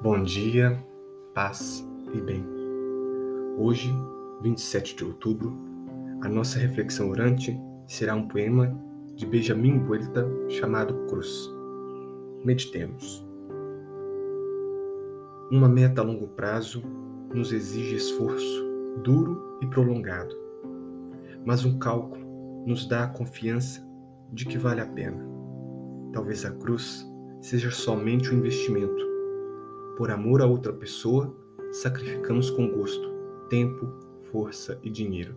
Bom dia, paz e bem. Hoje, 27 de outubro, a nossa reflexão orante será um poema de Benjamin Buelta chamado Cruz. Meditemos. Uma meta a longo prazo nos exige esforço duro e prolongado, mas um cálculo nos dá a confiança de que vale a pena. Talvez a cruz seja somente um investimento por amor a outra pessoa, sacrificamos com gosto tempo, força e dinheiro.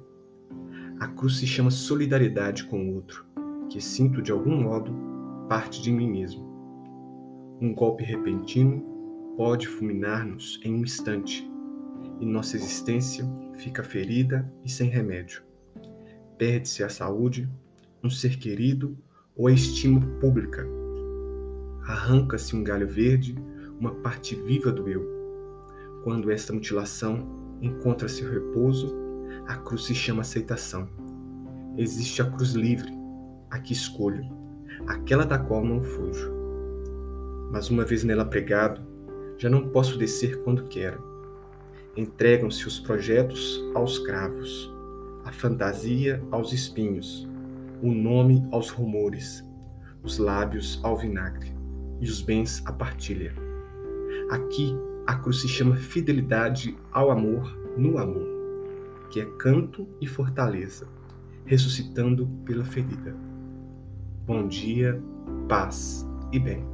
A cruz se chama solidariedade com o outro, que sinto de algum modo parte de mim mesmo. Um golpe repentino pode fulminar-nos em um instante e nossa existência fica ferida e sem remédio. Perde-se a saúde, um ser querido ou a estima pública. Arranca-se um galho verde uma parte viva do eu. Quando esta mutilação encontra seu repouso, a cruz se chama aceitação. Existe a cruz livre, a que escolho, aquela da qual não fujo. Mas uma vez nela pregado, já não posso descer quando quero. Entregam-se os projetos aos cravos, a fantasia aos espinhos, o nome aos rumores, os lábios ao vinagre e os bens à partilha. Aqui, a cruz se chama fidelidade ao amor no amor, que é canto e fortaleza, ressuscitando pela ferida. Bom dia, paz e bem.